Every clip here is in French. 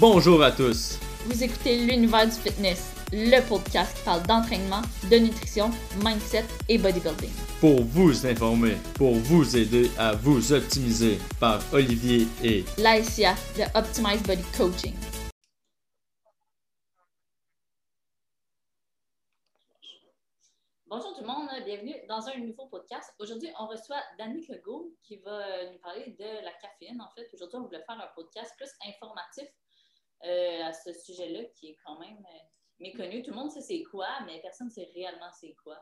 Bonjour à tous. Vous écoutez l'univers du fitness, le podcast qui parle d'entraînement, de nutrition, mindset et bodybuilding. Pour vous informer, pour vous aider à vous optimiser par Olivier et Laïcia de Optimize Body Coaching. Bonjour tout le monde, bienvenue dans un nouveau podcast. Aujourd'hui, on reçoit Danick Legault qui va nous parler de la caféine. En fait, aujourd'hui, on voulait faire un podcast plus informatif euh, à ce sujet-là qui est quand même euh, méconnu. Tout le monde sait c'est quoi, mais personne ne sait réellement c'est quoi.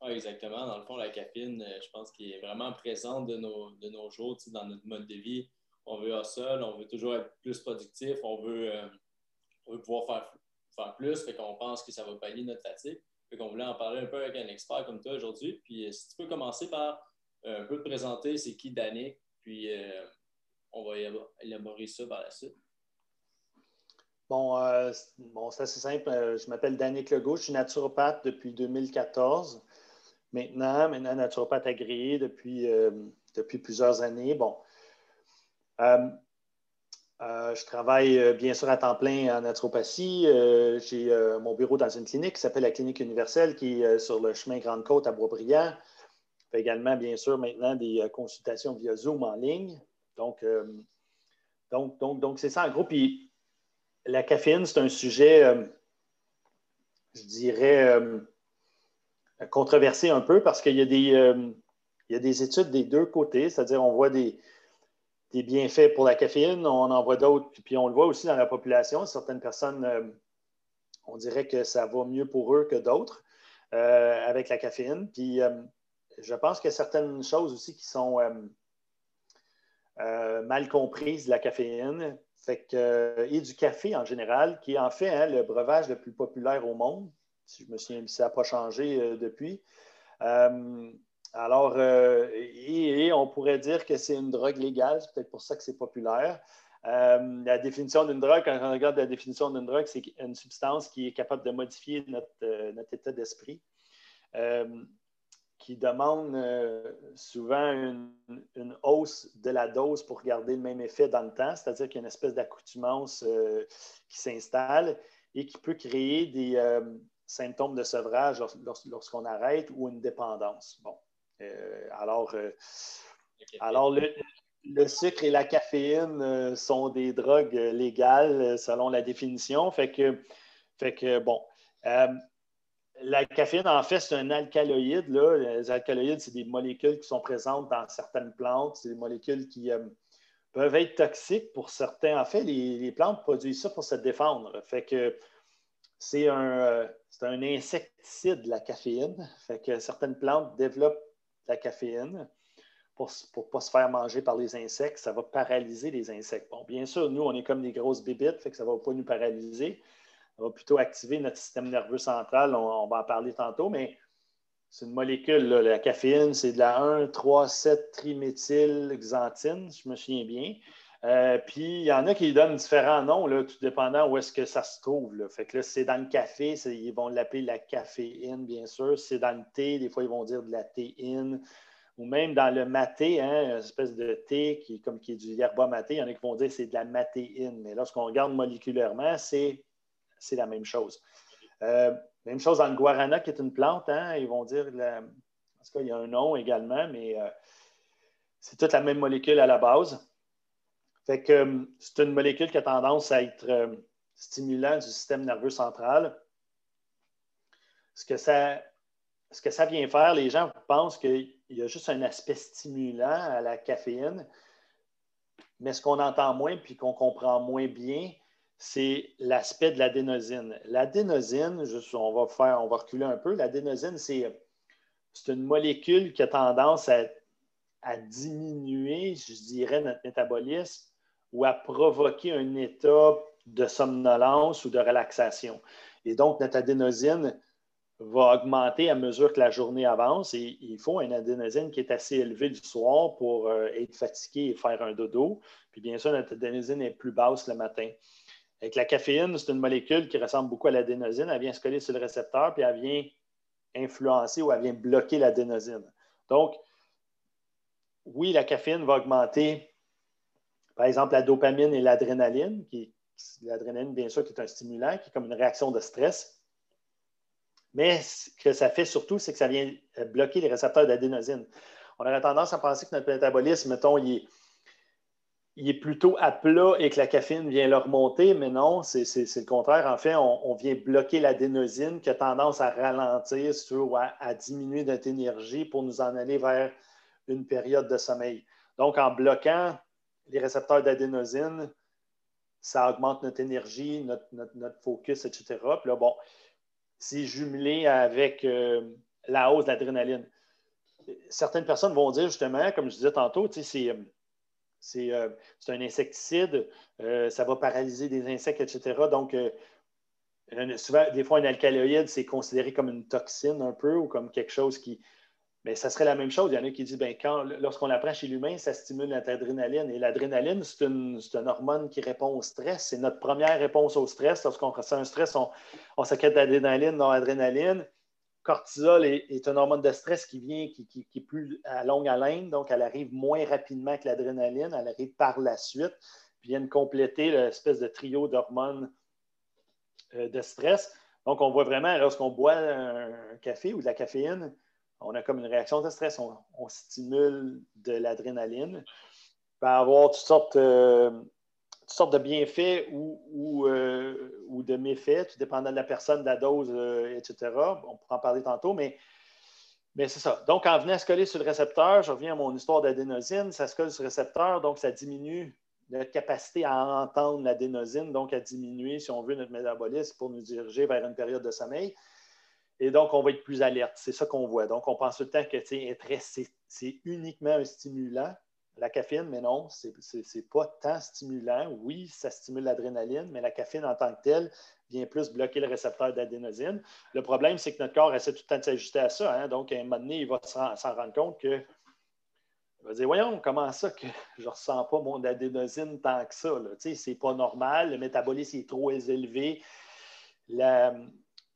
Oui, exactement. Dans le fond, la caféine, euh, je pense qu'elle est vraiment présente de nos, de nos jours dans notre mode de vie. On veut seul, on veut toujours être plus productif, on veut, on veut pouvoir faire, faire plus, fait qu'on pense que ça va pallier notre fatigue. Fait qu'on voulait en parler un peu avec un expert comme toi aujourd'hui. Puis si tu peux commencer par un peu te présenter, c'est qui Danick, puis on va élaborer ça par la suite. Bon, euh, bon c'est assez simple. Euh, je m'appelle Danick Legault, je suis naturopathe depuis 2014. Maintenant, maintenant naturopathe agréé depuis, euh, depuis plusieurs années. Bon, je travaille bien sûr à temps plein en naturopathie. J'ai mon bureau dans une clinique qui s'appelle la Clinique universelle qui est sur le chemin Grande-Côte à Boisbriand. Je fais également, bien sûr, maintenant des consultations via Zoom en ligne. Donc, donc, donc, donc c'est ça en gros. Puis, la caféine, c'est un sujet, euh, je dirais, euh, controversé un peu parce qu'il y, a des, euh, des études des deux côtés, c'est-à-dire on voit des, bienfaits pour la caféine, on en voit d'autres, puis on le voit aussi dans la population. Certaines personnes, on dirait que ça va mieux pour eux que d'autres avec la caféine. Puis je pense qu'il y a certaines choses aussi qui sont mal comprises de la caféine. Fait que, euh, et du café en général, qui est en fait hein, le breuvage le plus populaire au monde. Si je me souviens, ça n'a pas changé euh, depuis. Euh, alors, et, on pourrait dire que c'est une drogue légale, c'est peut-être pour ça que c'est populaire. la définition d'une drogue, quand on regarde la définition d'une drogue, c'est une substance qui est capable de modifier notre, notre état d'esprit qui demandent euh, souvent une, hausse de la dose pour garder le même effet dans le temps, c'est-à-dire qu'il y a une espèce d'accoutumance euh, qui s'installe et qui peut créer des euh, symptômes de sevrage lorsqu'on arrête ou une dépendance. Bon. alors, alors le, le, sucre et la caféine sont des drogues légales selon la définition. Fait que, fait que bon la caféine, en fait, c'est un alcaloïde. Les alcaloïdes, c'est des molécules qui sont présentes dans certaines plantes. C'est des molécules qui euh, peuvent être toxiques pour certains. En fait, les, plantes produisent ça pour se défendre. Fait que c'est un, euh, un insecticide, la caféine. Fait que certaines plantes développent la caféine pour ne pas se faire manger par les insectes. Ça va paralyser les insectes. Bon, bien sûr, nous, on est comme des grosses bébites, fait que ça ne va pas nous paralyser on va plutôt activer notre système nerveux central. On, va en parler tantôt, mais c'est une molécule. La caféine, c'est de la 1,3,7-triméthylxanthine, je me souviens bien. Euh, puis il y en a qui donnent différents noms, tout dépendant où est-ce que ça se trouve. Là. Fait que là, c'est dans le café, ils vont l'appeler la caféine, bien sûr. C'est dans le thé, des fois, ils vont dire de la théine. Ou même dans le maté, hein, une espèce de thé qui, comme qui est du yerba maté, il y en a qui vont dire c'est de la matéine. Mais lorsqu'on regarde moléculairement, c'est c'est la même chose. Euh, même chose dans le guarana, qui est une plante. Hein, ils vont dire, en tout cas, il y a un nom également, mais euh, c'est toute la même molécule à la base. Fait que euh, c'est une molécule qui a tendance à être stimulant du système nerveux central. Ce que, ça, ce que ça vient faire, les gens pensent qu'il y a juste un aspect stimulant à la caféine, mais ce qu'on entend moins puis qu'on comprend moins bien, c'est l'aspect de l'adénosine. L'adénosine, on va faire, on va reculer un peu. L'adénosine, c'est, une molécule qui a tendance à, diminuer, je dirais, notre métabolisme ou à provoquer un état de somnolence ou de relaxation. Et donc, notre adénosine va augmenter à mesure que la journée avance et il faut une adénosine qui est assez élevée du soir pour euh, être fatigué et faire un dodo. Puis bien sûr, notre adénosine est plus basse le matin. Avec la caféine, c'est une molécule qui ressemble beaucoup à l'adénosine. Elle vient se coller sur le récepteur, puis elle vient influencer ou elle vient bloquer l'adénosine. Donc, oui, la caféine va augmenter, par exemple, la dopamine et l'adrénaline, qui, l'adrénaline, bien sûr, qui est un stimulant, qui est comme une réaction de stress. Mais ce que ça fait surtout, c'est que ça vient bloquer les récepteurs d'adénosine. On aurait tendance à penser que notre métabolisme, mettons, il est, il est plutôt à plat et que la caféine vient le remonter, mais non, c'est le contraire. En fait, on, vient bloquer l'adénosine qui a tendance à ralentir ou à, diminuer notre énergie pour nous en aller vers une période de sommeil. Donc, en bloquant les récepteurs d'adénosine, ça augmente notre énergie, notre, focus, etc. Puis là, bon, c'est jumelé avec euh, la hausse de l'adrénaline. Certaines personnes vont dire justement, comme je disais tantôt, c'est euh, c'est un insecticide, euh, ça va paralyser des insectes, etc. Donc, euh, souvent, des fois, un alcaloïde, c'est considéré comme une toxine un peu ou comme quelque chose qui. Mais ça serait la même chose. Il y en a qui disent ben, quand, lorsqu'on l'apprend chez l'humain, ça stimule notre adrénaline. Et l'adrénaline, c'est une, hormone qui répond au stress. C'est notre première réponse au stress. Lorsqu'on ressent un stress, on, on s'inquiète d'adrénaline, non adrénaline cortisol est, un hormone de stress qui vient, qui, est plus à longue haleine, donc elle arrive moins rapidement que l'adrénaline, elle arrive par la suite, puis viennent compléter l'espèce de trio d'hormones euh, de stress. Donc, on voit vraiment, lorsqu'on boit un, café ou de la caféine, on a comme une réaction de stress, on, stimule de l'adrénaline. Il peut avoir toutes sortes, euh, toutes sortes de bienfaits ou, euh, ou, de méfaits, tout dépendant de la personne, de la dose, euh, etc. On pourra en parler tantôt, mais, c'est ça. Donc, en venant se coller sur le récepteur, je reviens à mon histoire d'adénosine, ça se colle sur le récepteur, donc ça diminue notre capacité à entendre l'adénosine, donc à diminuer, si on veut, notre métabolisme pour nous diriger vers une période de sommeil. Et donc, on va être plus alerte. C'est ça qu'on voit. Donc, on pense tout le temps que c'est uniquement un stimulant, la caféine, mais non, ce n'est pas tant stimulant. Oui, ça stimule l'adrénaline, mais la caféine en tant que telle vient plus bloquer le récepteur d'adénosine. Le problème, c'est que notre corps essaie tout le temps de s'ajuster à ça. Hein. Donc, à un moment donné, il va s'en rendre compte que. Il va dire Voyons, comment ça que je ne ressens pas mon adénosine tant que ça? Ce n'est pas normal, le métabolisme est trop élevé. La,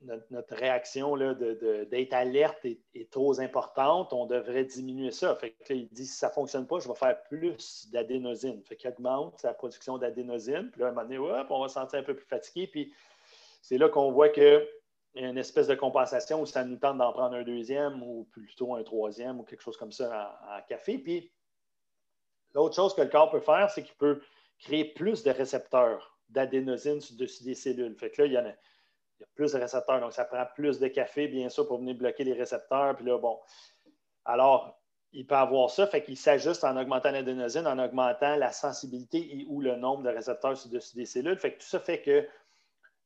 notre, réaction d'être alerte est, trop importante, on devrait diminuer ça. Fait il dit si ça ne fonctionne pas, je vais faire plus d'adénosine. Fait qu'il augmente sa production d'adénosine. Puis là, à un moment donné, on va se sentir un peu plus fatigué. Puis c'est là qu'on voit qu'il y a une espèce de compensation où ça nous tente d'en prendre un deuxième ou plutôt un troisième ou quelque chose comme ça en, café. Puis l'autre chose que le corps peut faire, c'est qu'il peut créer plus de récepteurs d'adénosine dessus des cellules. Fait que là, il y en a y a plus de récepteurs, donc ça prend plus de café, bien sûr, pour venir bloquer les récepteurs. Puis là, bon. Alors, il peut avoir ça, fait qu'il s'ajuste en augmentant l'adénosine, en augmentant la sensibilité et ou le nombre de récepteurs sur dessus des cellules. Fait que tout ça fait que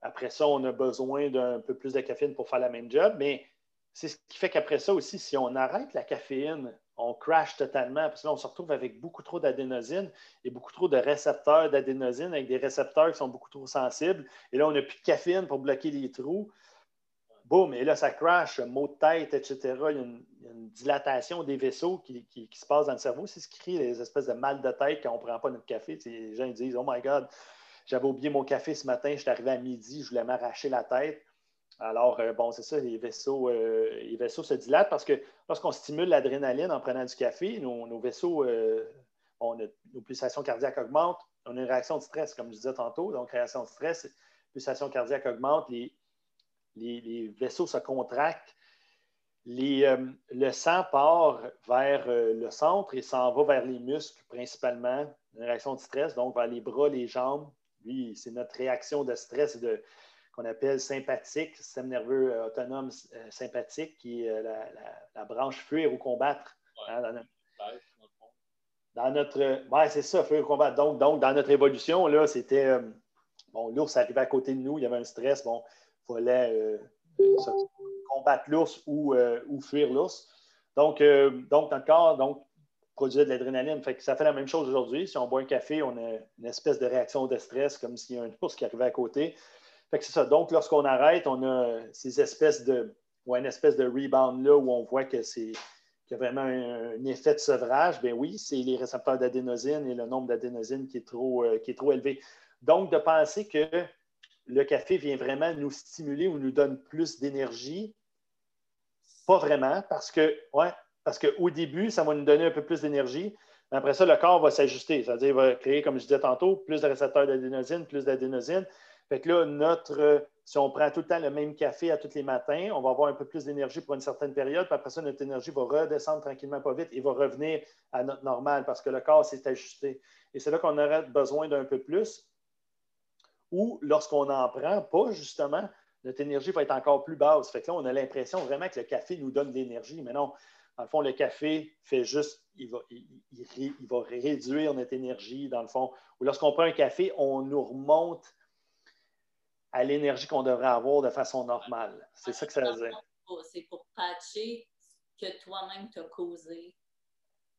après ça, on a besoin d'un peu plus de caféine pour faire la même job, mais c'est ce qui fait qu'après ça aussi, si on arrête la caféine on crash totalement parce que là, on se retrouve avec beaucoup trop d'adénosine et beaucoup trop de récepteurs d'adénosine avec des récepteurs qui sont beaucoup trop sensibles. Et là, on n'a plus de caféine pour bloquer les trous. Boum, et là, ça crash, mot de tête, etc. Il y a une, dilatation des vaisseaux qui, se passe dans le cerveau. C'est ce qui crée les espèces de mal de tête quand on ne prend pas notre café. les gens disent Oh my God, j'avais oublié mon café ce matin, je suis arrivé à midi, je voulais m'arracher la tête. Alors, euh, bon, c'est ça, les vaisseaux, euh, les vaisseaux se dilatent parce que lorsqu'on stimule l'adrénaline en prenant du café, nos, vaisseaux, euh, nos pulsations cardiaques augmentent, on a une réaction de stress, comme je disais tantôt. Donc, réaction de stress, pulsation cardiaque augmente, les, les, vaisseaux se contractent, le sang part vers le centre et s'en va vers les muscles principalement, une réaction de stress, donc vers les bras, les jambes. Lui, c'est notre réaction de stress de qu'on appelle sympathique, système nerveux euh, autonome euh, sympathique, qui est euh, la, branche fuir ou combattre. Hein, dans, notre, c'est ça, fuir ou combattre. Donc, donc dans notre évolution, là, c'était. bon, l'ours arrivait à côté de nous, il y avait un stress, bon, il fallait combattre l'ours ou, ou, fuir l'ours. Donc, donc, notre corps, donc, produisait de l'adrénaline. Fait que ça fait la même chose aujourd'hui. Si on boit un café, on a une espèce de réaction de stress, comme s'il y a un ours qui arrivait à côté. Fait que c'est ça. Donc, lorsqu'on arrête, on a ces espèces de, ou une espèce de rebound là où on voit que c'est qu'il y a vraiment un, effet de sevrage. Bien oui, c'est les récepteurs d'adénosine et le nombre d'adénosine qui, est trop, euh, qui est trop élevé. Donc, de penser que le café vient vraiment nous stimuler ou nous donne plus d'énergie, pas vraiment, parce que, ouais, parce qu'au début, ça va nous donner un peu plus d'énergie, après ça, le corps va s'ajuster. C'est-à-dire, va créer, comme je disais tantôt, plus de récepteurs d'adénosine, plus d'adénosine. Fait que là, notre, si on prend tout le temps le même café à tous les matins, on va avoir un peu plus d'énergie pour une certaine période, puis après ça, notre énergie va redescendre tranquillement, pas vite, et va revenir à notre normal parce que le corps s'est ajusté. Et c'est là qu'on aurait besoin d'un peu plus. Ou lorsqu'on n'en prend pas, justement, notre énergie va être encore plus basse. Fait que là, on a l'impression vraiment que le café nous donne de l'énergie. Mais non, dans le fond, le café fait juste, il va, il, va réduire notre énergie, dans le fond. Ou lorsqu'on prend un café, on nous remonte à l'énergie qu'on devrait avoir de façon normale. C'est ça que ça veut dire. C'est pour patcher ce que toi-même t'as causé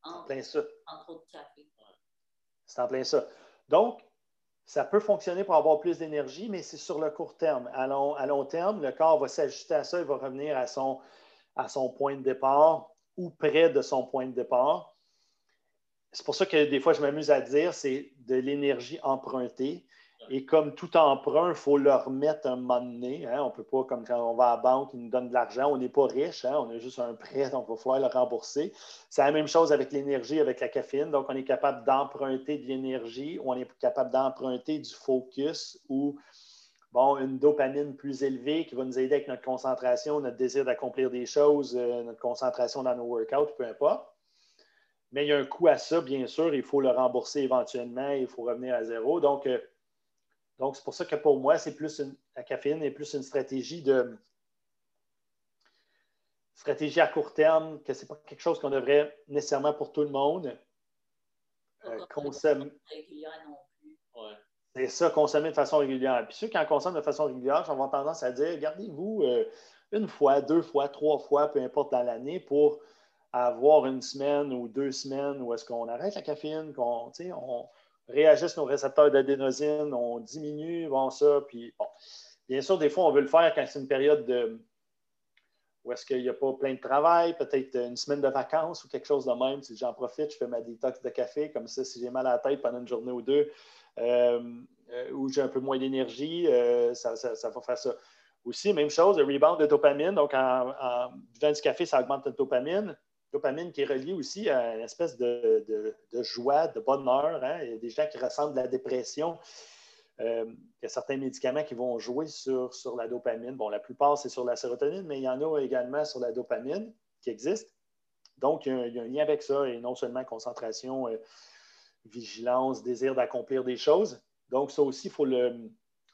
en, plein ça. en trop de café. C'est en plein ça. Donc, ça peut fonctionner pour avoir plus d'énergie, mais c'est sur le court terme. À long, à long, terme, le corps va s'ajuster à ça, il va revenir à son, à son point de départ ou près de son point de départ. C'est pour ça que des fois, je m'amuse à dire, c'est de l'énergie empruntée. Et comme tout emprunt, il faut le remettre un moment donné. Hein. On ne peut pas, comme quand on va à la banque, ils nous donnent de l'argent, on n'est pas riche, hein. on a juste un prêt, donc il va falloir le rembourser. C'est la même chose avec l'énergie, avec la caféine. Donc, on est capable d'emprunter de l'énergie on est capable d'emprunter du focus ou bon, une dopamine plus élevée qui va nous aider avec notre concentration, notre désir d'accomplir des choses, euh, notre concentration dans nos workouts, peu importe. Mais il y a un coût à ça, bien sûr. Il faut le rembourser éventuellement. Il faut revenir à zéro. Donc, euh, donc, c'est pour ça que pour moi, c'est plus la caféine est plus une stratégie de stratégie à court terme, que ce n'est pas quelque chose qu'on devrait nécessairement pour tout le monde euh, consommer. C'est ça, consommer de façon régulière. Puis ceux qui en consomment de façon régulière, vont tendance à dire gardez-vous euh, une fois, deux fois, trois fois, peu importe dans l'année, pour avoir une semaine ou deux semaines où est-ce qu'on arrête la caféine, qu'on on, réagissent nos récepteurs d'adénosine, on diminue, bon, ça, puis bon. Bien sûr, des fois, on veut le faire quand c'est une période de, où est-ce qu'il n'y a pas plein de travail, peut-être une semaine de vacances ou quelque chose de même. Si j'en profite, je fais ma détox de café, comme ça, si j'ai mal à la tête pendant une journée ou deux, euh, euh, ou j'ai un peu moins d'énergie, euh, ça, va faire ça. Aussi, même chose, le rebound de dopamine. Donc, en, en buvant du café, ça augmente la dopamine dopamine qui est reliée aussi à une espèce de, joie, de bonheur. Hein. Il y a des gens qui ressentent de la dépression. Euh, il y a certains médicaments qui vont jouer sur, la dopamine. Bon, la plupart, c'est sur la sérotonine, mais il y en a également sur la dopamine qui existe. Donc, il y a, un lien avec ça, et non seulement concentration, euh, vigilance, désir d'accomplir des choses. Donc, ça aussi, il faut le,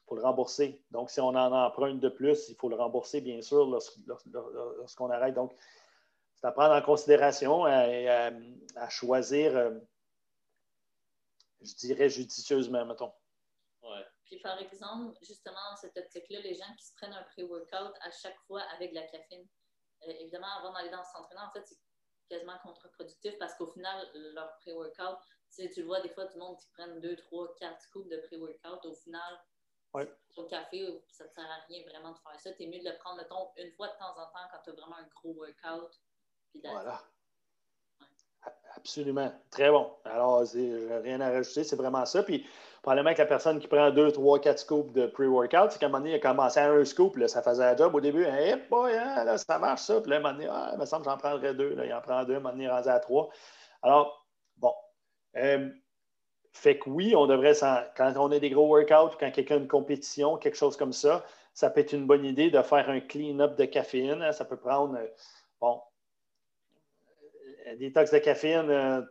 faut le rembourser. Donc, si on en emprunte de plus, il faut le rembourser, bien sûr, lorsqu'on arrête. Donc, à prendre en considération et à, choisir, euh, je dirais, judicieusement, mettons. Ouais. Puis, par exemple, justement, dans cette optique-là, les gens qui se prennent un pré-workout à chaque fois avec de la caféine, euh, évidemment, avant d'aller dans ce entraînement, en fait, c'est quasiment contre-productif parce qu'au final, leur pré-workout, tu, tu vois des fois du monde qui prennent 2, 3, 4 scoops de pré-workout. Au final, ouais. au café, ça ne sert à rien vraiment de faire ça. Tu es mieux de le prendre, mettons, une fois de temps en temps quand tu as vraiment un gros workout voilà. Absolument. Très bon. Alors, j'ai rien à rajouter, c'est vraiment ça. Puis, probablement que la personne qui prend 2, 3, 4 scoops de pre-workout, c'est qu'à un moment donné, il a commencé à un scoop, là, ça faisait un job au début. Hein, là, ça marche ça. Puis là, à un moment donné, ah, il me semble que j'en prendrais deux. Là, il en prend deux, à un moment donné, rendu à trois. Alors, bon. Euh, fait que oui, on devrait, quand on a des gros workouts, quand quelqu'un a une compétition, quelque chose comme ça, ça peut être une bonne idée de faire un clean-up de caféine. Hein. Ça peut prendre, euh, bon, détox de caféine, euh,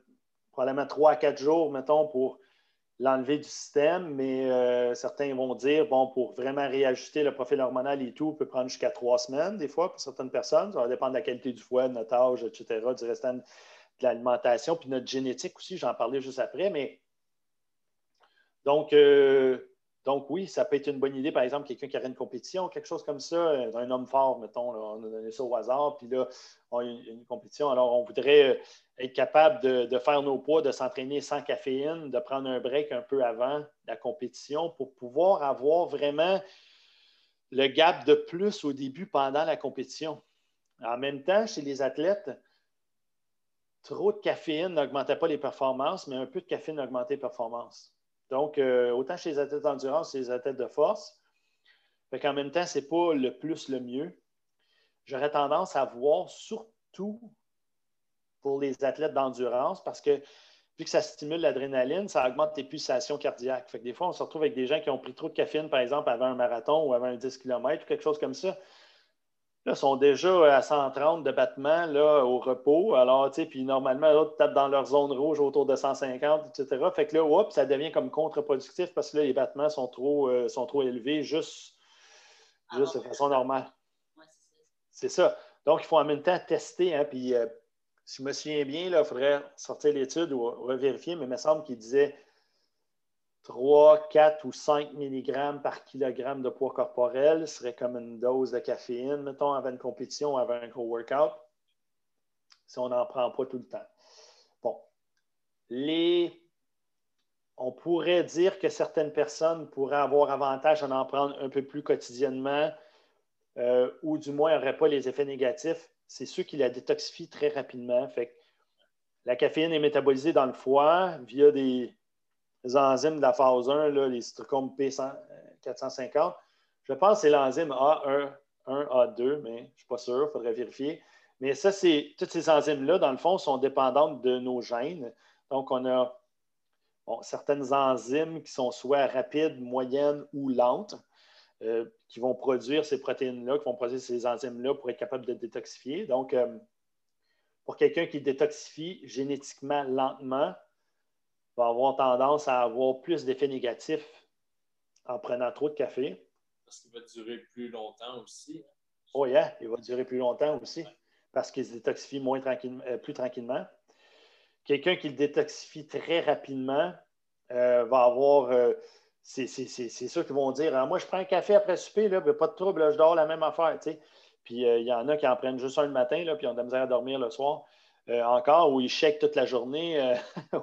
probablement 3 à 4 jours, mettons, pour l'enlever du système, mais euh, certains vont dire, bon, pour vraiment réajuster le profil hormonal et tout, peut prendre jusqu'à 3 semaines, des fois, pour certaines personnes. Ça va dépendre de la qualité du foie, de notre âge, etc., du restant de l'alimentation, puis notre génétique aussi, j'en parlais juste après, mais donc, euh, donc, oui, ça peut être une bonne idée, par exemple, quelqu'un qui aurait une compétition, quelque chose comme ça, euh, un homme fort, mettons, on a donné ça au hasard, puis là, on a une, compétition. Alors, on voudrait euh, être capable de, faire nos poids, de s'entraîner sans caféine, de prendre un break un peu avant la compétition pour pouvoir avoir vraiment le gap de plus au début pendant la compétition. En même temps, chez les athlètes, trop de caféine n'augmentait pas les performances, mais un peu de caféine augmentait les performances. Donc, euh, autant chez les athlètes d'endurance que les athlètes de force. Fait qu'en même temps, ce n'est pas le plus le mieux. J'aurais tendance à voir surtout pour les athlètes d'endurance parce que vu que ça stimule l'adrénaline, ça augmente tes pulsations cardiaques. Fait que des fois, on se retrouve avec des gens qui ont pris trop de caféine, par exemple, avant un marathon ou avant un 10 km ou quelque chose comme ça. Là, ils sont déjà à 130 de battements là, au repos. Alors, tu sais, puis normalement, l'autre tape dans leur zone rouge autour de 150, etc. Fait que là, hop, ça devient comme contre-productif parce que là, les battements sont trop, euh, sont trop élevés juste, ah de façon normale. c'est ça. Donc, il faut en même temps tester. Hein, puis, euh, si je me souviens bien, il faudrait sortir l'étude ou revérifier, mais il me semble qu'il disait 3, 4 ou 5 mg par kilogramme de poids corporel serait comme une dose de caféine, mettons, avant une compétition, avant un gros workout, si on n'en prend pas tout le temps. Bon. Les... On pourrait dire que certaines personnes pourraient avoir avantage à en prendre un peu plus quotidiennement euh, ou du moins n'auraient pas les effets négatifs. C'est ceux qui la détoxifient très rapidement. Fait la caféine est métabolisée dans le foie via des, les enzymes de la phase 1, les cytochromes P450. Je pense que c'est l'enzyme A1, A2, mais je ne suis pas sûr, il faudrait vérifier. Mais ça, c'est toutes ces enzymes-là, dans le fond, sont dépendantes de nos gènes. Donc, on a certaines enzymes qui sont soit rapides, moyennes ou lentes, euh, qui vont produire ces protéines-là, qui vont produire ces enzymes-là pour être capable de détoxifier. Donc, euh, pour quelqu'un qui détoxifie génétiquement lentement, va avoir tendance à avoir plus d'effets négatifs en prenant trop de café. Parce qu'il va durer plus longtemps aussi. Oh yeah, il va durer plus longtemps aussi parce qu'il se détoxifie moins tranquillement, euh, plus tranquillement. Quelqu'un qui le détoxifie très rapidement euh, va avoir. Euh, c'est sûr qu'ils vont dire ah, Moi, je prends un café après souper, là, pas de trouble, je dors la même affaire. Puis il y en a qui en prennent juste un le matin, là, puis ils ont de la misère à dormir le soir. Euh, encore, où ils shake toute la journée, euh,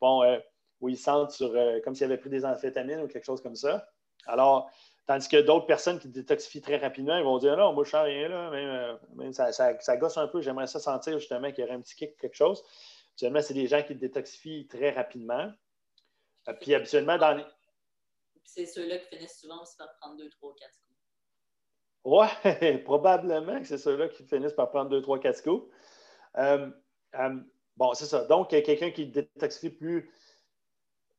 bon, euh, où ils sentent sur, comme s'ils avaient pris des amphétamines ou quelque chose comme ça. Alors, tandis que d'autres personnes qui détoxifient très rapidement, ils vont dire non, moi je sens rien, là, même, ça, gosse un peu, j'aimerais ça sentir justement qu'il y aurait un petit kick quelque chose. Habituellement, c'est des gens qui détoxifient très rapidement. Puis habituellement, dans les. C'est ceux-là qui finissent souvent aussi par prendre 2, 3, 4 coups. Oui, probablement que c'est ceux-là qui finissent par prendre 2, 3, 4 coups. Euh, euh, bon, c'est ça. Donc, quelqu'un qui détoxifie plus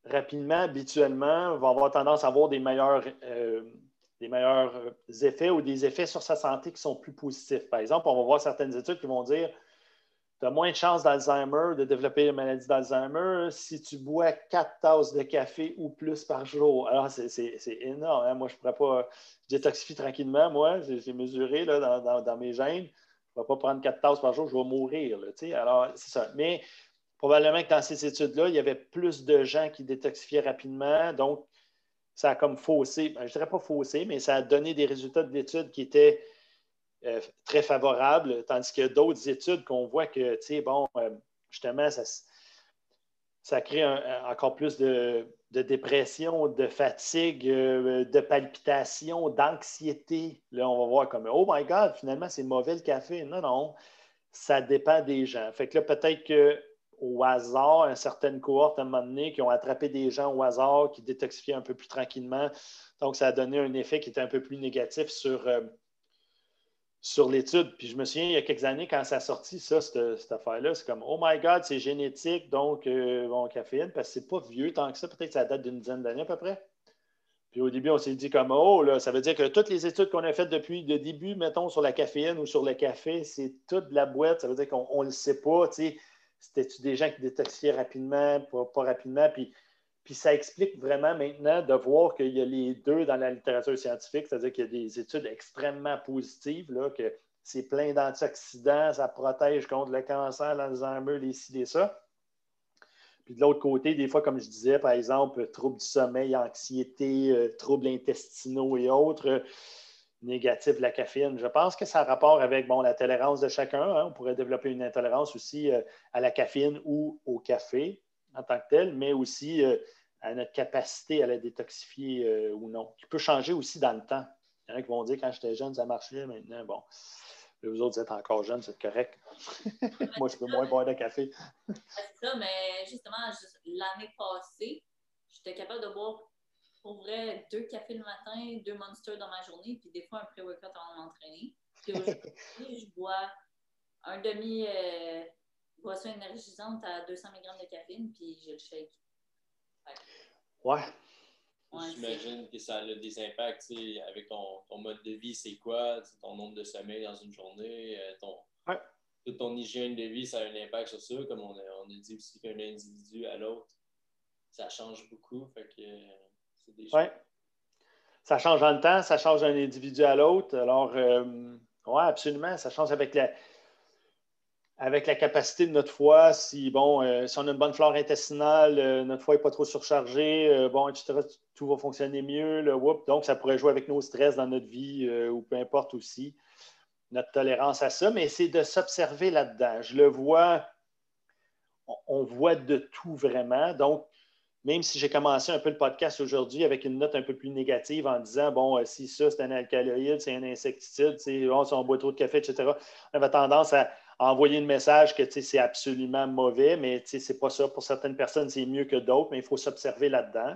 rapidement, habituellement, va avoir tendance à avoir des meilleurs, euh, des meilleurs effets ou des effets sur sa santé qui sont plus positifs. Par exemple, on va voir certaines études qui vont dire tu as moins de chances d'Alzheimer, de développer la maladie d'Alzheimer si tu bois quatre tasses de café ou plus par jour. Alors, c'est énorme. Hein. Moi, je ne pourrais pas. détoxifier tranquillement, moi. J'ai mesuré là, dans, mes gènes. Ne vais pas prendre quatre tasses par jour, je vais mourir. alors, c'est ça. Mais probablement que dans ces études-là, il y avait plus de gens qui détoxifiaient rapidement. Donc, ça a comme faussé, ben, je ne dirais pas faussé, mais ça a donné des résultats d'études qui étaient euh, très favorables, tandis a d'autres études qu'on voit que, tu sais, bon, euh, justement, ça, ça crée encore plus de, dépression, de fatigue, euh, de palpitation, d'anxiété. Là, on va voir comme Oh my God, finalement, c'est mauvais le café. Non, non, ça dépend des gens. Fait que là, peut-être qu'au hasard, une certaine cohorte à un moment donné qui ont attrapé des gens au hasard, qui détoxifiaient un peu plus tranquillement. Donc, ça a donné un effet qui était un peu plus négatif sur, euh, sur l'étude. Puis je me souviens, il y a quelques années, quand ça a sorti, ça, cette, affaire-là, c'est comme Oh my God, c'est génétique, donc euh, bon, caféine, parce que c'est pas vieux tant que ça, peut-être que ça date d'une dizaine d'années à peu près. Puis au début, on s'est dit comme Oh, là, ça veut dire que toutes les études qu'on a faites depuis le début, mettons, sur la caféine ou sur le café, c'est toute la boîte. Ça veut dire qu'on ne le sait pas. Tu sais, C'était-tu des gens qui détoxifiaient rapidement, pas, pas rapidement? Puis puis ça explique vraiment maintenant de voir qu'il y a les deux dans la littérature scientifique, c'est-à-dire qu'il y a des études extrêmement positives, là, que c'est plein d'antioxydants, ça protège contre le cancer, l'Alzheimer, les ci, les ça. Puis de l'autre côté, des fois, comme je disais, par exemple, troubles du sommeil, anxiété, euh, troubles intestinaux et autres, euh, négatifs la caféine. Je pense que ça a rapport avec bon, la tolérance de chacun. Hein. On pourrait développer une intolérance aussi euh, à la caféine ou au café en tant que tel, mais aussi euh, à notre capacité à la détoxifier euh, ou non, qui peut changer aussi dans le temps. Il y en a qui vont dire quand j'étais jeune, ça marchait, maintenant, bon. Vous autres, êtes encore jeunes, c'est correct. Moi, je peux moins boire de café. c'est ça, mais justement, l'année passée, j'étais capable de boire pour vrai deux cafés le matin, deux monsters dans ma journée, puis des fois un pré-workout avant de m'entraîner. Puis aujourd'hui, je bois un demi, euh, boisson énergisante à 200 mg de caféine, puis j'ai le shake. Ouais. J'imagine que ça a des impacts avec ton, ton, mode de vie, c'est quoi, ton nombre de sommeil dans une journée, euh, ton, toute ton hygiène de vie, ça a un impact sur ça, comme on a, on a dit aussi qu'un individu à l'autre, ça change beaucoup. Fait que c'est des ouais. Ça change dans le temps, ça change d'un individu à l'autre. Alors, euh, oui, absolument, ça change avec la, avec la capacité de notre foie, si, bon, euh, si on a une bonne flore intestinale, euh, notre foie n'est pas trop surchargé, euh, bon, etc., tout va fonctionner mieux. donc, ça pourrait jouer avec nos stress dans notre vie ou peu importe aussi, notre tolérance à ça, mais c'est de s'observer là-dedans. Je le vois, on, voit de tout vraiment. Donc, même si j'ai commencé un peu le podcast aujourd'hui avec une note un peu plus négative en disant, bon, si ça, c'est un alcaloïde, c'est un insecticide, oh, si on boit trop de café, etc., on avait tendance à envoyer le message que c'est absolument mauvais, mais ce n'est pas ça. Pour certaines personnes, c'est mieux que d'autres, mais il faut s'observer là-dedans.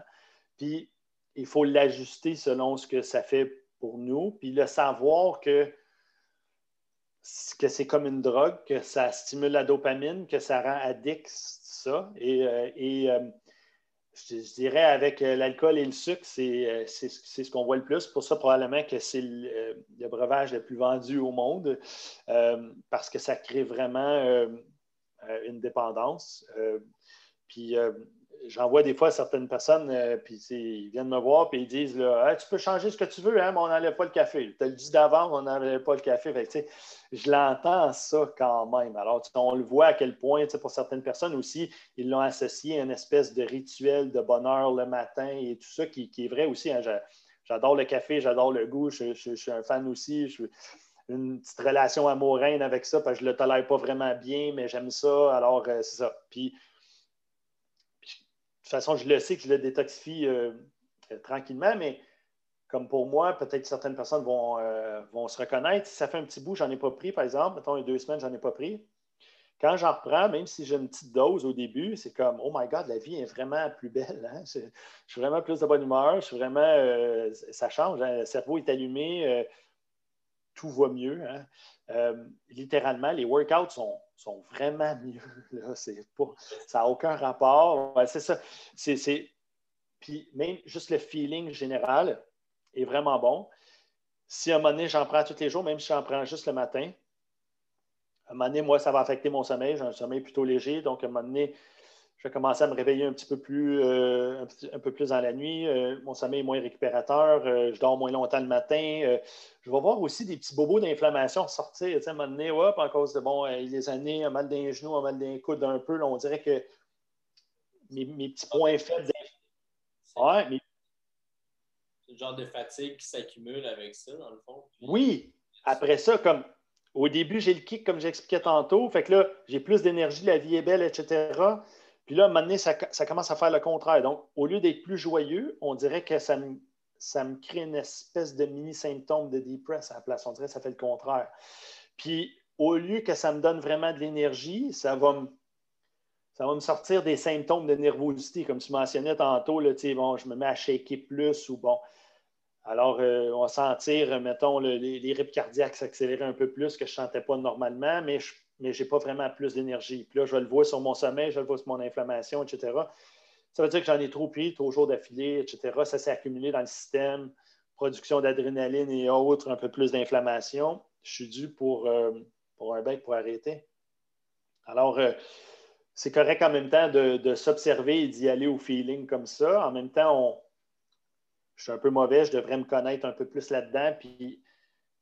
Puis, il faut l'ajuster selon ce que ça fait pour nous. Puis, le savoir que, que c'est comme une drogue, que ça stimule la dopamine, que ça rend addict, ça. Et, euh, euh, je, dirais avec euh, l'alcool et le sucre, euh, c'est ce qu'on voit le plus. Pour ça, probablement que c'est le, euh, breuvage le plus vendu au monde parce que ça crée vraiment une dépendance. puis j'en vois des fois certaines personnes, euh, puis ils viennent me voir, puis ils disent là, Tu peux changer ce que tu veux, hein, mais on n'enlève pas le café. Tu le dit d'avant, on n'enlève pas le café. je l'entends ça quand même. Alors, on le voit à quel point, pour certaines personnes aussi, ils l'ont associé à une espèce de rituel de bonheur le matin et tout ça, qui, est vrai aussi. Hein. J'adore le café, j'adore le goût, je, suis un fan aussi. Je, une petite relation amoureuse avec ça, parce que je ne le tolère pas vraiment bien, mais j'aime ça. Alors, euh, c'est ça. Puis, toute façon, je le sais que je le détoxifie euh, euh, tranquillement, mais comme pour moi, peut-être certaines personnes vont, euh, vont se reconnaître. Si ça fait un petit bout, je n'en ai pas pris, par exemple, mettons, deux semaines, je n'en ai pas pris. Quand j'en reprends, même si j'ai une petite dose au début, c'est comme Oh my God, la vie est vraiment plus belle. Hein? Je, suis vraiment plus de bonne humeur, je suis vraiment. ça change, hein? le cerveau est allumé, tout va mieux. Hein? littéralement, les workouts sont, sont vraiment mieux. Là. ça n'a aucun rapport. c'est ça. C'est, Puis même juste le feeling général est vraiment bon. Si à un moment donné, j'en prends tous les jours, même si j'en prends juste le matin, à un moment donné, moi, ça va affecter mon sommeil. J'ai un sommeil plutôt léger. Donc, à un moment donné, je vais commencer à me réveiller un petit peu plus, euh, un, peu plus dans la nuit. Euh, mon sommeil est moins récupérateur. Euh, je dors moins longtemps le matin. je vais voir aussi des petits bobos d'inflammation sortir. À un moment donné, hop, à cause de bon, les années, un mal d'un genou, un mal d'un coude un peu. on dirait que mes, petits points faibles. Ouais, mais... C'est le genre de fatigue qui s'accumule avec ça, dans le fond. Oui. Après ça, comme au début, j'ai le kick, comme j'expliquais tantôt. Fait que là, j'ai plus d'énergie, la vie est belle, etc. Puis là, à un moment donné, ça, commence à faire le contraire. Donc, au lieu d'être plus joyeux, on dirait que ça me, crée une espèce de mini-symptôme de dépresse à la place. On dirait que ça fait le contraire. Puis, au lieu que ça me donne vraiment de l'énergie, ça va me, ça va me sortir des symptômes de nervosité, comme tu mentionnais tantôt, là, bon, je me mets à shaker plus ou bon. Alors, euh, on va sentir, mettons, les, les rythmes cardiaques s'accélérer un peu plus que je ne sentais pas normalement, mais je mais je n'ai pas vraiment plus d'énergie. Puis là, je le vois sur mon sommeil, je le vois sur mon inflammation, etc. Ça veut dire que j'en ai trop pris, trop jours d'affilée, etc. Ça s'est accumulé dans le système, production d'adrénaline et autres, un peu plus d'inflammation. Je suis dû pour, euh, pour un bec pour arrêter. Alors, euh, c'est correct en même temps de, s'observer et d'y aller au feeling comme ça. En même temps, je suis un peu mauvais, je devrais me connaître un peu plus là-dedans, puis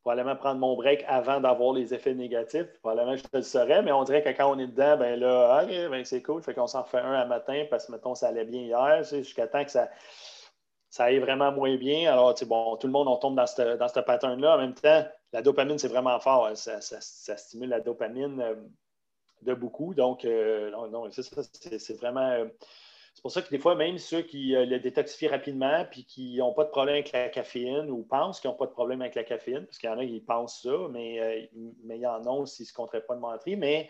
probablement prendre mon break avant d'avoir les effets négatifs. Probablement je le saurais, mais on dirait que quand on est dedans, ben là, ben c'est cool. Fait qu'on s'en fait un à matin parce que, mettons, ça allait bien hier, jusqu'à temps que ça, ça aille vraiment moins bien. Alors, bon, tout le monde, on tombe dans ce dans pattern-là. En même temps, la dopamine, c'est vraiment fort. Hein. Ça, stimule la dopamine euh, de beaucoup. Donc, euh, non, c'est vraiment. Euh, c'est pour ça que des fois, même ceux qui euh, le détoxifient rapidement puis qui n'ont pas de problème avec la caféine ou pensent qu'ils n'ont pas de problème avec la caféine, parce qu'il y en a qui pensent ça, mais, euh, mais il y en a s'ils ne se compteraient pas de mentir. Mais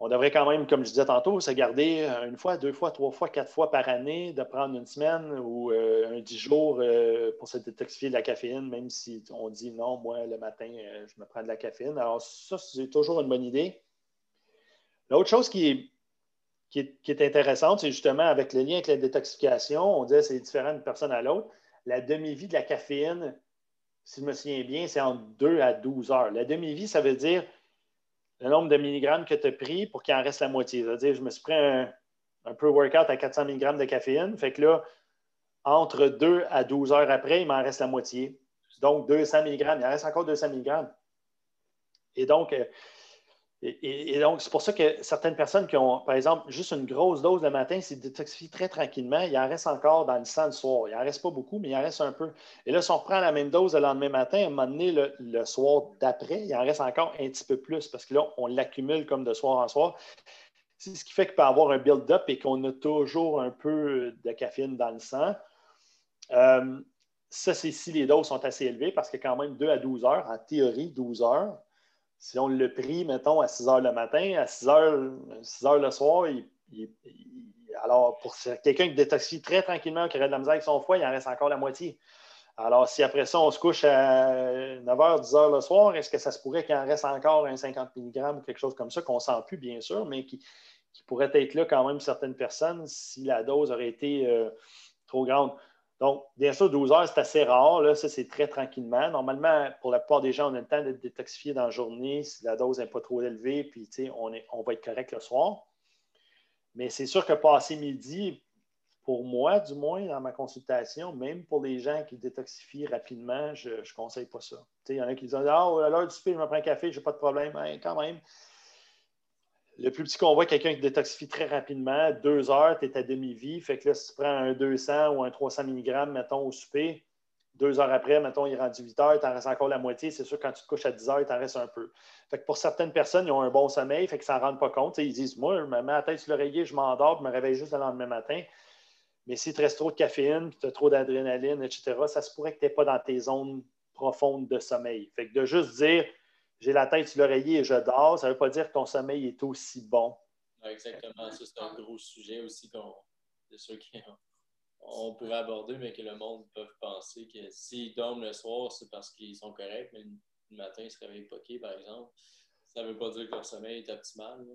on devrait quand même, comme je disais tantôt, se garder une fois, deux fois, trois fois, quatre fois par année, de prendre une semaine ou euh, un dix jours pour se détoxifier de la caféine, même si on dit non, moi, le matin, je me prends de la caféine. Alors, ça, c'est toujours une bonne idée. L'autre chose qui est, qui est, intéressante, c'est justement avec le lien avec la détoxification, on disait c'est différent d'une personne à l'autre. La demi-vie de la caféine, si je me souviens bien, c'est entre 2 à 12 heures. La demi-vie, ça veut dire le nombre de milligrammes que tu as pris pour qu'il en reste la moitié. Ça veut dire je me suis pris un, un peu workout à 400 mg de caféine. Fait que là, entre 2 à 12 heures après, il m'en reste la moitié. Donc, 200 mg. Il en reste encore 200 mg. Et donc, et, donc, c'est pour ça que certaines personnes qui ont, par exemple, juste une grosse dose le matin, c'est détoxifient très tranquillement. Il en reste encore dans le sang le soir. Il en reste pas beaucoup, mais il en reste un peu. Et là, si on reprend la même dose le lendemain matin, à un moment donné, le, soir d'après, il en reste encore un petit peu plus parce que là, on l'accumule comme de soir en soir. C'est ce qui fait qu'il peut avoir un build-up et qu'on a toujours un peu de caféine dans le sang. Euh, ça, c'est si les doses sont assez élevées parce que quand même 2 à 12 heures, en théorie, 12 heures, si on le prie, mettons, à 6 heures le matin, à 6 heures, 6 heures le soir, alors pour quelqu'un qui détoxifie très tranquillement, qui aurait de la misère avec son foie, il en reste encore la moitié. Alors, si après ça, on se couche à 9 h, 10 h le soir, est-ce que ça se pourrait qu'il en reste encore un 50 mg ou quelque chose comme ça, qu'on ne sent plus, bien sûr, mais qui, pourrait être là quand même certaines personnes si la dose aurait été euh, trop grande? Donc, bien sûr, 12 heures, c'est assez rare. Là, ça, c'est très tranquillement. Normalement, pour la plupart des gens, on a le temps d'être détoxifié dans la journée si la dose n'est pas trop élevée, puis on, on va être correct le soir. Mais c'est sûr que passé midi, pour moi, du moins, dans ma consultation, même pour les gens qui détoxifient rapidement, je ne conseille pas ça. Il y en a qui disent Ah, à l'heure du souper, je me prends un café, je n'ai pas de problème. Ben, quand même, le plus petit qu'on voit, quelqu'un qui détoxifie très rapidement, deux heures, tu es à demi-vie. Fait que là, si tu prends un 200 ou un 300 mg, mettons, au souper, deux heures après, mettons, il est rendu 8 heures, il t'en reste encore la moitié. C'est sûr, quand tu te couches à 10 heures, il t'en reste un peu. Fait que pour certaines personnes, ils ont un bon sommeil, fait ça ne rendent pas compte. ils disent Moi, je me mets la tête sur l'oreiller, je m'endors, je me réveille juste le lendemain matin. Mais si tu restes trop de caféine, tu as trop d'adrénaline, etc., ça se pourrait que tu n'es pas dans tes zones profondes de sommeil. Fait que de juste dire j'ai la tête sur l'oreiller et je dors, ça ne veut pas dire que ton sommeil est aussi bon. exactement. Ça, c'est un gros sujet aussi qu'on, on pourrait aborder, mais que le monde peut penser que s'ils dorment le soir, c'est parce qu'ils sont corrects, mais le matin, ils se réveillent poqués, par exemple. Ça ne veut pas dire que leur sommeil est optimal.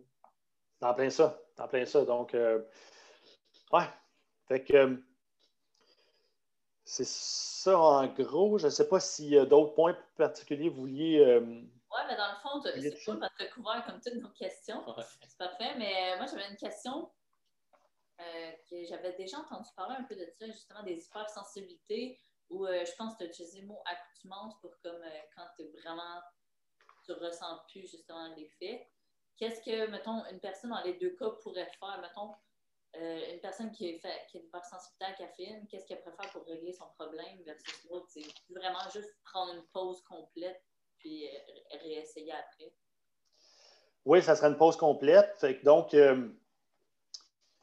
T'en plein ça. T'en plein ça. Donc, euh, ouais. Fait que. Euh, c'est ça en gros. Je ne sais pas s'il y a d'autres points particuliers que vous vouliez euh, mais dans le fond, c'est pas parce que couvert comme toutes nos questions. C'est parfait. Mais euh, moi, j'avais une question euh, que j'avais déjà entendu parler un peu de ça, justement, des hypersensibilités, où euh, je pense que tu as utilisé le mot accoutumance pour comme quand tu vraiment tu ressens plus justement l'effet. Qu'est-ce que, mettons, une personne dans les deux cas pourrait faire? Mettons, une personne qui, est fait, qui a une hypersensibilité à la caféine, qu'est-ce qu'elle préfère pour régler son problème versus l'autre? C'est vraiment juste prendre une pause complète puis euh, réessayer après. Oui, ça serait une pause complète. donc, euh,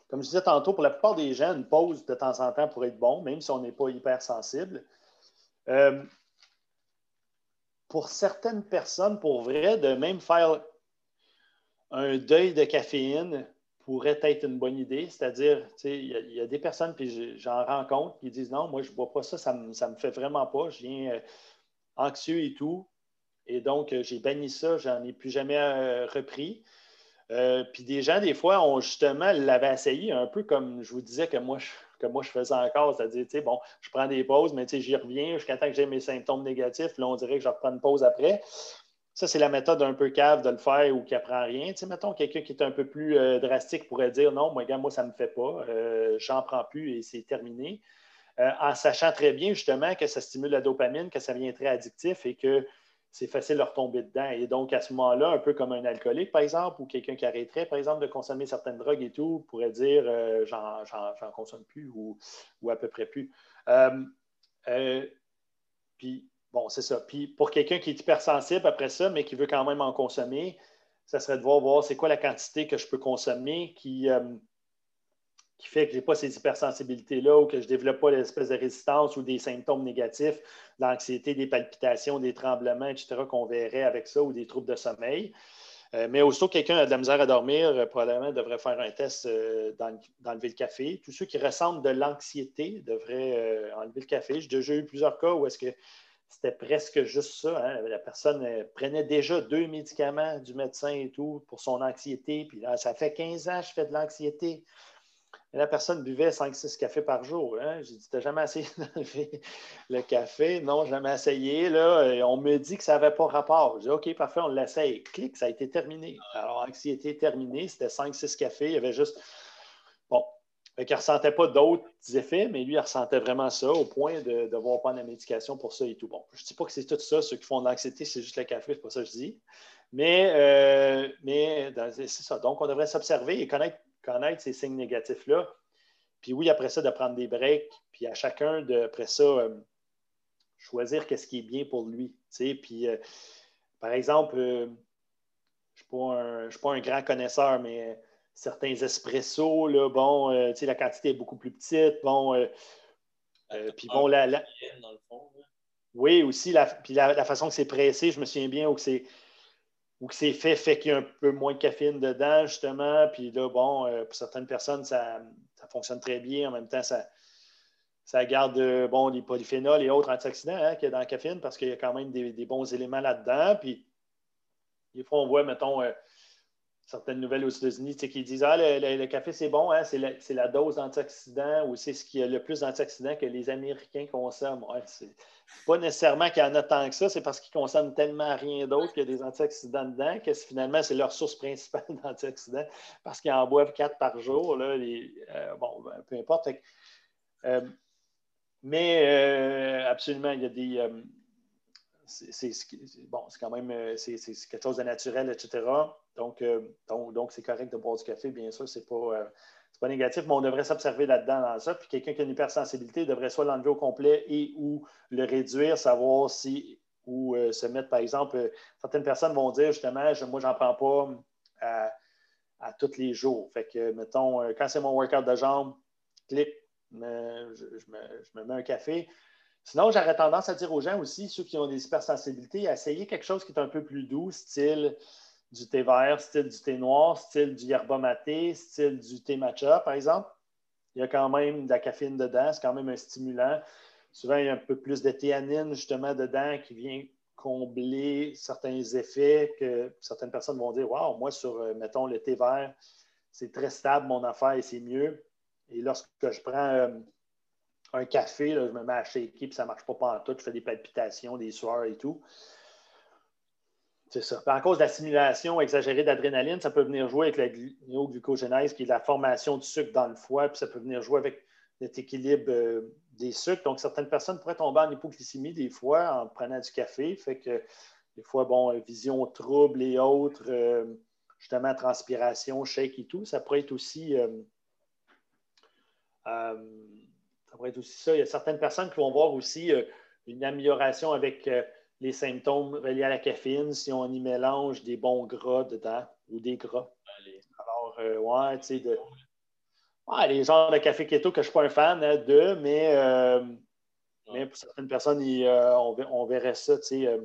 comme je disais tantôt, pour la plupart des gens, une pause de temps en temps pourrait être bon, même si on n'est pas hypersensible. Euh, pour certaines personnes, pour vrai, de même faire un deuil de caféine pourrait être une bonne idée. C'est-à-dire, il y, a des personnes, puis j'en rencontre, qui disent non, moi, je ne bois pas ça, ça ne me, fait vraiment pas, je viens anxieux et tout. Et donc, euh, j'ai banni ça, j'en ai plus jamais euh, repris. Euh, puis des gens, des fois, ont justement l'avaient essayé, un peu comme je vous disais que moi, je, que moi, je faisais encore. C'est-à-dire, tu sais, bon, je prends des pauses, mais tu sais, j'y reviens jusqu'à temps que j'ai mes symptômes négatifs. Là, on dirait que je reprends une pause après. Ça, c'est la méthode un peu cave de le faire ou qui apprend rien. Tu sais, mettons, quelqu'un qui est un peu plus drastique pourrait dire non, moi, moi, ça ne me fait pas, j'en prends plus et c'est terminé. en sachant très bien, justement, que ça stimule la dopamine, que ça devient très addictif et que c'est facile de retomber dedans. Et donc, à ce moment-là, un peu comme un alcoolique, par exemple, ou quelqu'un qui arrêterait, par exemple, de consommer certaines drogues et tout, pourrait dire euh, j'en consomme plus ou, à peu près plus. Euh, euh, puis, bon, c'est ça. Puis, pour quelqu'un qui est hypersensible après ça, mais qui veut quand même en consommer, ça serait de voir, voir c'est quoi la quantité que je peux consommer qui, qui fait que je n'ai pas ces hypersensibilités-là ou que je ne développe pas l'espèce de résistance ou des symptômes négatifs, l'anxiété, des palpitations, des tremblements, etc., qu'on verrait avec ça ou des troubles de sommeil. Euh, mais aussitôt que quelqu'un a de la misère à dormir, euh, probablement devrait faire un test euh, d'enlever le café. Tous ceux qui ressentent de l'anxiété devraient enlever le café. J'ai déjà eu plusieurs cas où est-ce que c'était presque juste ça. Hein. La personne prenait déjà deux médicaments du médecin et tout pour son anxiété. Puis là, ça fait 15 ans que je fais de l'anxiété. La personne buvait 5-6 cafés par jour. Hein. J'ai dit, t'as jamais essayé d'enlever le café? Non, jamais essayé. Là. on me dit que ça n'avait pas rapport. J'ai dit, OK, parfait, on l'essaye. Clic, ça a été terminé. Alors, anxiété terminée, c'était 5-6 cafés. Il y avait juste. Bon. il ne ressentait pas d'autres effets, mais lui, il ressentait vraiment ça au point de devoir prendre la médication pour ça et tout. Bon, je ne dis pas que c'est tout ça. Ceux qui font de l'anxiété, c'est juste le café, c'est pas ça que je dis. Mais, euh, mais c'est ça. Donc, on devrait s'observer et connaître connaître ces signes négatifs-là. Puis oui, après ça, de prendre des breaks, puis à chacun, de, après ça, euh, choisir qu'est-ce qui est bien pour lui. Puis, euh, par exemple, euh, je ne suis, pas un grand connaisseur, mais certains espressos, là, bon, la quantité est beaucoup plus petite. Bon, puis bon, la, Oui, aussi, la, puis la, façon que c'est pressé, je me souviens bien, où c'est ou que c'est fait, fait qu'il y a un peu moins de caféine dedans, justement. Puis là, bon, euh, pour certaines personnes, ça, fonctionne très bien. En même temps, ça, ça garde euh, bon, les polyphénols et autres antioxydants hein, qu'il y a dans la caféine parce qu'il y a quand même des, bons éléments là-dedans. Puis des fois, on voit, mettons, euh, certaines nouvelles aux États-Unis qui disent Ah, le, café, c'est bon, hein, c'est la, dose d'antioxydants ou c'est ce qui a le plus d'antioxydants que les Américains consomment. Ouais, c'est pas nécessairement qu'il y en a tant que ça, c'est parce qu'ils consomment tellement rien d'autre qu'il y a des antioxydants dedans que finalement, c'est leur source principale d'antioxydants parce qu'ils en boivent quatre par jour. Euh, bon, ben, peu importe. Euh, mais euh, absolument, il y a des c'est bon, quand même c'est quelque chose de naturel, etc. Donc, euh, donc, donc c'est correct de boire du café, bien sûr, c'est pas, euh, pas négatif, mais on devrait s'observer là-dedans dans ça. Puis quelqu'un qui a une hypersensibilité devrait soit l'enlever au complet et ou le réduire, savoir si ou euh, se mettre, par exemple, certaines personnes vont dire justement, je, moi, j'en prends pas à, à, tous les jours. Fait que, mettons, quand c'est mon workout de jambes, clic, je, me, je, me, mets un café. Sinon, j'aurais tendance à dire aux gens aussi, ceux qui ont des hypersensibilités, à essayer quelque chose qui est un peu plus doux, style du thé vert, style du thé noir, style du yerba maté, style du thé matcha, par exemple. Il y a quand même de la caféine dedans, c'est quand même un stimulant. Souvent, il y a un peu plus de théanine justement dedans qui vient combler certains effets que certaines personnes vont dire Waouh, moi, sur, euh, mettons, le thé vert, c'est très stable mon affaire et c'est mieux. Et lorsque je prends euh, un café, je me mets à shaker puis ça ne marche pas partout, je fais des palpitations, des sueurs et tout. C'est ça. À cause de la simulation exagérée d'adrénaline, ça peut venir jouer avec la néoglucogénèse, qui est la formation du sucre dans le foie, puis ça peut venir jouer avec cet équilibre euh, des sucres. Donc, certaines personnes pourraient tomber en hypoglycémie des fois en prenant du café. Fait que des fois, bon, euh, vision trouble et autres, euh, justement, transpiration, shake et tout, ça pourrait être aussi. Ça pourrait être aussi ça. Il y a certaines personnes qui vont voir aussi une amélioration avec les symptômes reliés à la caféine si on y mélange des bons gras dedans ou des gras. Alors, euh, ouais, tu sais, de... les genres de café keto que je ne suis pas un fan hein, de, mais, euh, mais pour certaines personnes, euh, on, verrait ça, tu sais,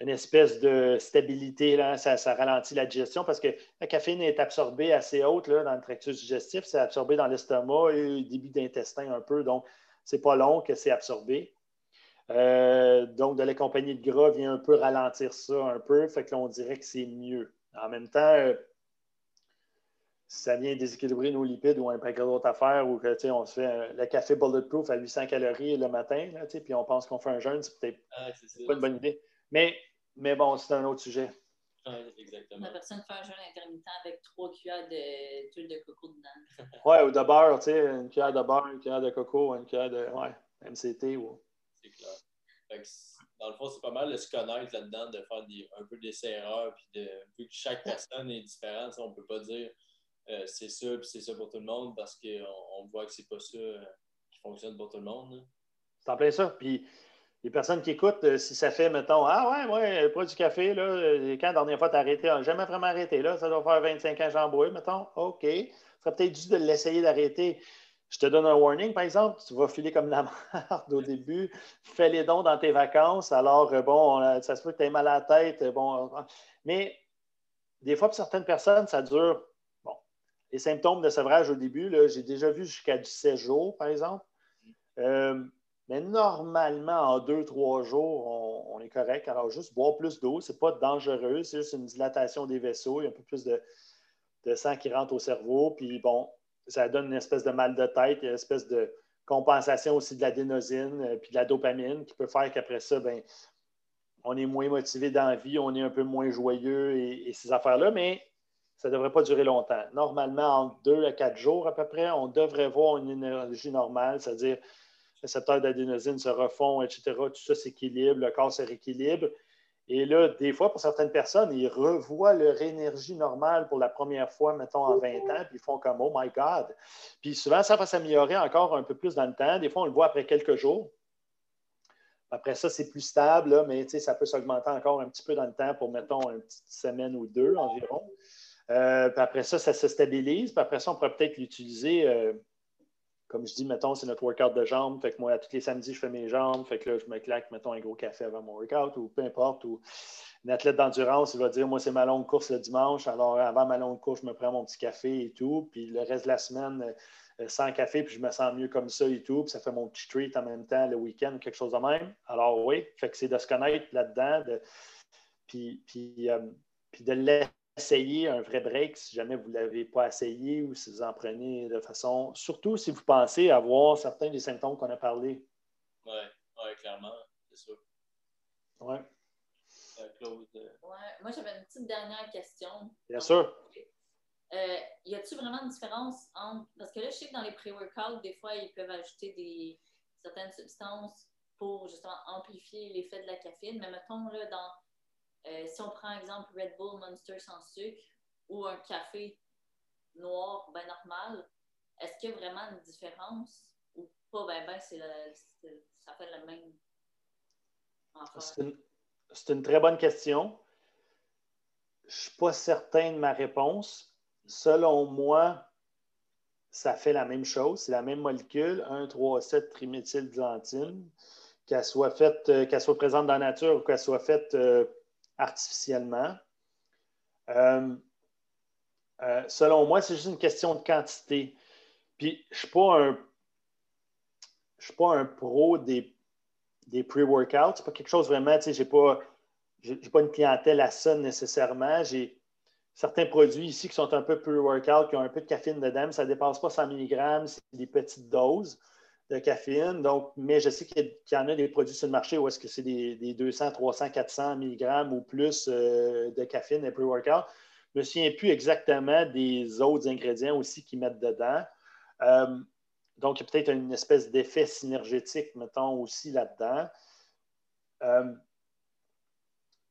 une espèce de stabilité, là, ça, ralentit la digestion parce que la caféine est absorbée assez haute là, dans le tractus digestif, c'est absorbé dans l'estomac et le début d'intestin un peu, donc c'est pas long que c'est absorbé. Euh, donc, de l'accompagner de gras vient un peu ralentir ça un peu. Fait que là, on dirait que c'est mieux. En même temps, euh, ça vient déséquilibrer nos lipides ou un paquet d'autres affaires ou que, on se fait euh, le café bulletproof à 800 calories le matin, là, puis on pense qu'on fait un jeûne, c'est peut-être pas une bonne idée. Mais, mais bon, c'est un autre sujet. exactement. La personne fait un jeûne intermittent avec trois cuillères d'huile de, coco dedans. oui, ou de beurre, tu sais, une cuillère de beurre, une cuillère de coco, une cuillère de ouais, MCT. Ou... C'est clair. dans le fond, c'est pas mal de se connaître là-dedans, de faire un peu des erreurs, puis de, vu que chaque personne est différente, on ne peut pas dire euh, c'est ça, puis c'est ça pour tout le monde, parce qu'on on voit que c'est pas ça euh, qui fonctionne pour tout le monde. C'est en plein ça. Puis les personnes qui écoutent, euh, si ça fait, mettons, ah ouais, ouais, pas du café, là, quand la dernière fois tu as arrêté, jamais vraiment arrêté, là, ça doit faire 25 ans que bois, mettons, OK. Ça serait peut-être dû de l'essayer d'arrêter. Je te donne un warning, par exemple, tu vas filer comme la merde au début, fais les dons dans tes vacances, alors, euh, bon, euh, ça se peut que tu aies mal à la tête, euh, bon, mais des fois, pour certaines personnes, ça dure, bon, les symptômes de sevrage au début, j'ai déjà vu jusqu'à 17 jours, par exemple. Mais normalement, en deux, trois jours, on, est correct. Alors, juste boire plus d'eau, ce n'est pas dangereux, c'est juste une dilatation des vaisseaux. Il y a un peu plus de, sang qui rentre au cerveau. Puis bon, ça donne une espèce de mal de tête, une espèce de compensation aussi de l'adénosine euh, puis de la dopamine qui peut faire qu'après ça, ben, on est moins motivé dans la vie, on est un peu moins joyeux et, ces affaires-là, mais ça ne devrait pas durer longtemps. Normalement, en deux à quatre jours à peu près, on devrait voir une énergie normale, c'est-à-dire récepteurs d'adénosine se refont, etc. Tout ça s'équilibre, le corps se rééquilibre. Et là, des fois, pour certaines personnes, ils revoient leur énergie normale pour la première fois, mettons, en 20 ans, puis ils font comme Oh my God. Puis souvent, ça va s'améliorer encore un peu plus dans le temps. Des fois, on le voit après quelques jours. Après ça, c'est plus stable, mais ça peut s'augmenter encore un petit peu dans le temps pour, mettons, une petite semaine ou deux environ. Euh, puis après ça, ça se stabilise. Puis après ça, on pourrait peut-être l'utiliser. Euh, comme je dis, mettons, c'est notre workout de jambes. Fait que moi, tous les samedis, je fais mes jambes. Fait que là, je me claque, mettons, un gros café avant mon workout ou peu importe. Ou un athlète d'endurance, il va dire, moi, c'est ma longue course le dimanche. Alors, avant ma longue course, je me prends mon petit café et tout. Puis le reste de la semaine, euh, sans café, puis je me sens mieux comme ça et tout. Puis ça fait mon petit treat en même temps le week-end, quelque chose de même. Alors, oui, fait que c'est de se connaître là-dedans. puis, puis, euh, puis de essayer un vrai break si jamais vous ne l'avez pas essayé ou si vous en prenez de façon. Surtout si vous pensez avoir certains des symptômes qu'on a parlé. Oui, ouais, clairement, c'est sûr. Oui. Euh, Claude. Euh, ouais, moi, j'avais une petite dernière question. Bien sûr. Euh, y a-t-il vraiment une différence entre. Parce que là, je sais que dans les pré-workouts, des fois, ils peuvent ajouter des, certaines substances pour justement amplifier l'effet de la caféine. Mais mettons, là, dans euh, si on prend exemple Red Bull Monster sans sucre ou un café noir ben normal, est-ce qu'il y a vraiment une différence ou pas? Ben ben ça fait le même C'est une, très bonne question. Je ne suis pas certain de ma réponse. Selon moi, ça fait la même chose. C'est la même molécule, 1,3,7 triméthylxanthine, qu'elle soit faite, euh, qu'elle soit présente dans la nature ou qu'elle soit faite euh, artificiellement. Euh, euh, selon moi, c'est juste une question de quantité. Puis, je ne suis pas un. Pro des, des pre-workouts. Ce n'est pas quelque chose vraiment, tu sais, je n'ai pas, pas une clientèle à ça nécessairement. J'ai certains produits ici qui sont un peu pre-workout, qui ont un peu de caféine dedans, ça ne dépasse pas 100 mg, c'est des petites doses de caféine. Donc, mais je sais qu'il y, en a des produits sur le marché où est-ce que c'est des, 200, 300, 400 mg ou plus euh, de caféine et pre-workout. Je ne me souviens plus exactement des autres ingrédients aussi qu'ils mettent dedans. Euh, donc, il y a peut-être une espèce d'effet synergétique, mettons, aussi là-dedans. Euh,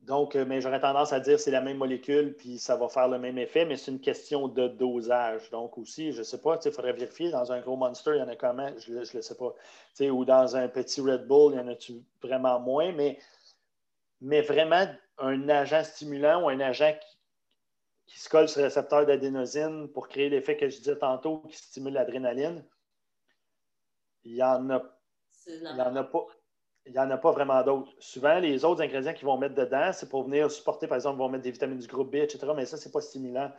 donc, euh, mais j'aurais tendance à dire que c'est la même molécule, puis ça va faire le même effet, mais c'est une question de dosage. Donc, aussi, je ne sais pas, il faudrait vérifier. Dans un gros Monster, il y en a comment? Je ne le sais pas. Ou dans un petit Red Bull, il y en a-tu vraiment moins? Mais, mais vraiment, un agent stimulant ou un agent qui, se colle sur le récepteur d'adénosine pour créer l'effet que je disais tantôt, qui stimule l'adrénaline, il n'y en a, il y en a pas il n'y en a pas vraiment d'autres. Souvent, les autres ingrédients qu'ils vont mettre dedans, c'est pour venir supporter, par exemple, ils vont mettre des vitamines du groupe B, etc., mais ça, ce n'est pas stimulant.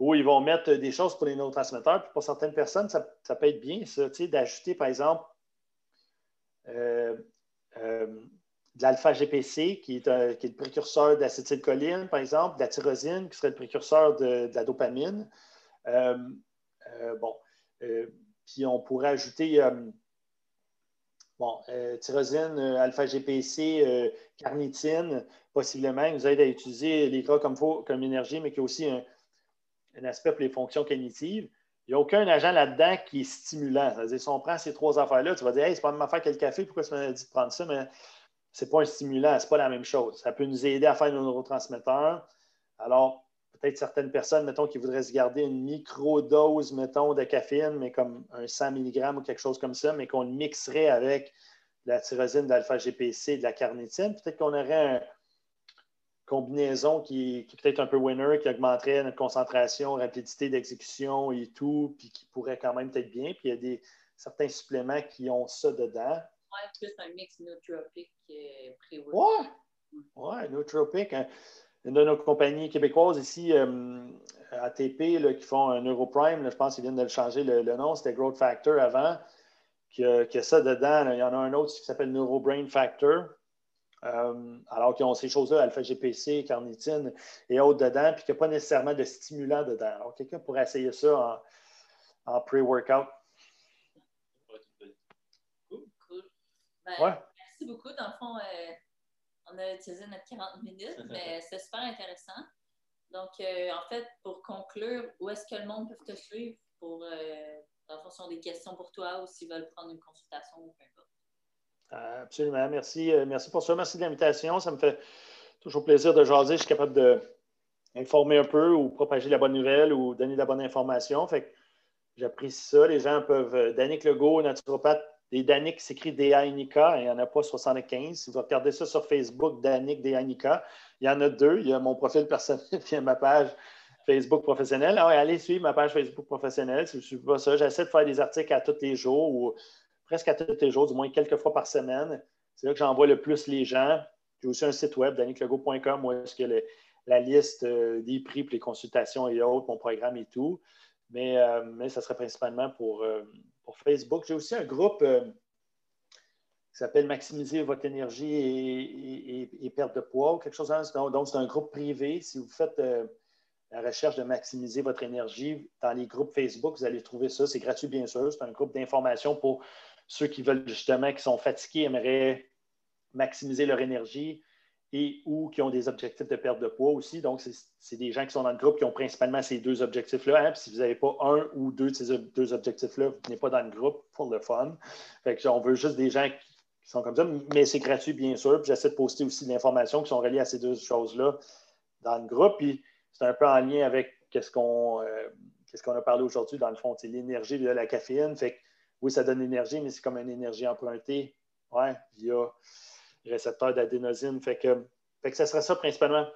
Ou ils vont mettre des choses pour les neurotransmetteurs. Puis pour certaines personnes, ça, peut être bien, ça, d'ajouter, par exemple, euh, euh, de l'alpha-GPC, qui, est le précurseur d'acétylcholine, par exemple, de la tyrosine, qui serait le précurseur de, la dopamine. Euh, bon, puis on pourrait ajouter Bon, euh, tyrosine, euh, alpha-GPC, euh, carnitine, possiblement, nous aide à utiliser les gras comme, comme énergie, mais qui a aussi un, aspect pour les fonctions cognitives. Il n'y a aucun agent là-dedans qui est stimulant. C'est-à-dire, si on prend ces trois affaires-là, tu vas dire, hey, c'est pas la même affaire que le café, pourquoi tu m'as dit de prendre ça? Mais ce n'est pas un stimulant, ce n'est pas la même chose. Ça peut nous aider à faire nos neurotransmetteurs. Alors, peut-être certaines personnes, mettons, qui voudraient se garder une micro-dose, mettons, de caféine, mais comme un 100 mg ou quelque chose comme ça, mais qu'on le mixerait avec la tyrosine d'alpha-GPC et de la carnitine. Peut-être qu'on aurait une combinaison qui, est peut-être un peu winner, qui augmenterait notre concentration, rapidité d'exécution et tout, puis qui pourrait quand même être bien. Puis il y a des, certains suppléments qui ont ça dedans. Ouais, plus un mix nootropique euh, Ouais, ouais, nootropique. Hein une de nos compagnies québécoises ici, euh, ATP, qui font un Neuroprime, je pense qu'ils viennent de le changer le, nom, c'était Growth Factor avant. qui a, ça dedans. Il y en a un autre qui s'appelle NeuroBrain Factor. Euh, alors qu'ils ont ces choses-là, alpha-GPC, carnitine et autres dedans, puis qu'il n'y a pas nécessairement de stimulant dedans. Alors, quelqu'un pourrait essayer ça en, pre-workout. Cool, cool. Ben, merci beaucoup. Dans le fond, euh, on a utilisé notre 40 minutes, mais c'est super intéressant. Donc, euh, en fait, pour conclure, où est-ce que le monde peut te suivre pour, le fond, si des questions pour toi ou s'ils veulent prendre une consultation ou peu importe? Absolument. Merci, euh, merci pour ça. Merci de l'invitation. Ça me fait toujours plaisir de jaser. Je suis capable d'informer un peu ou propager la bonne nouvelle ou donner de la bonne information. Fait j'apprécie ça. Les gens peuvent. Euh, Danick Legault, naturopathe, des Danick s'écrit D-A-N-I-K, il n'y en a pas 75. Si vous regardez ça sur Facebook, Danick D-A-N-I-K, il y en a deux. Il y a mon profil personnel et ma page Facebook professionnelle. Ah allez suivre ma page Facebook professionnelle si vous ne suivez pas ça. J'essaie de faire des articles à tous les jours ou presque à tous les jours, du moins quelques fois par semaine. C'est là que j'envoie le plus les gens. J'ai aussi un site web, daniclego.com, où est-ce que la liste euh, des prix pour les consultations et autres, mon programme et tout. Mais, euh, mais ça serait principalement pour, euh, pour Facebook. J'ai aussi un groupe qui s'appelle Maximiser votre énergie et, perte de poids ou quelque chose comme. Donc, c'est un groupe privé. Si vous faites la recherche de maximiser votre énergie dans les groupes Facebook, vous allez trouver ça. C'est gratuit, bien sûr. C'est un groupe d'information pour ceux qui veulent justement, qui sont fatigués, aimeraient maximiser leur énergie et ou qui ont des objectifs de perte de poids aussi. Donc, c'est des gens qui sont dans le groupe qui ont principalement ces deux objectifs-là. Hein. si vous n'avez pas un ou deux de ces deux objectifs-là, vous n'êtes pas dans le groupe pour le fun. Fait on veut juste des gens qui sont comme ça, mais c'est gratuit, bien sûr. J'essaie de poster aussi de l'information qui sont reliées à ces deux choses-là dans le groupe. Puis c'est un peu en lien avec qu'on euh, qu'on a parlé aujourd'hui, dans le fond, c'est l'énergie via la caféine. Fait oui, ça donne l'énergie, mais c'est comme une énergie empruntée ouais, via le récepteur d'adénosine. Fait que, fait que ça serait ça principalement.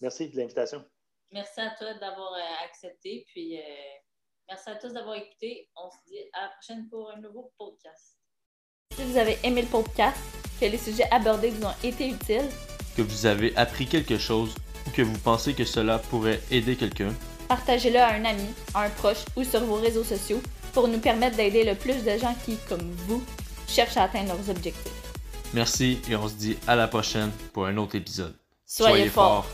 Merci de l'invitation. Merci à toi d'avoir euh, accepté. Puis euh, merci à tous d'avoir écouté. On se dit à la prochaine pour un nouveau podcast. Si vous avez aimé le podcast, que les sujets abordés vous ont été utiles, que vous avez appris quelque chose ou que vous pensez que cela pourrait aider quelqu'un, partagez-le à un ami, à un proche ou sur vos réseaux sociaux pour nous permettre d'aider le plus de gens qui, comme vous, cherchent à atteindre leurs objectifs. Merci et on se dit à la prochaine pour un autre épisode. Soyez, forts.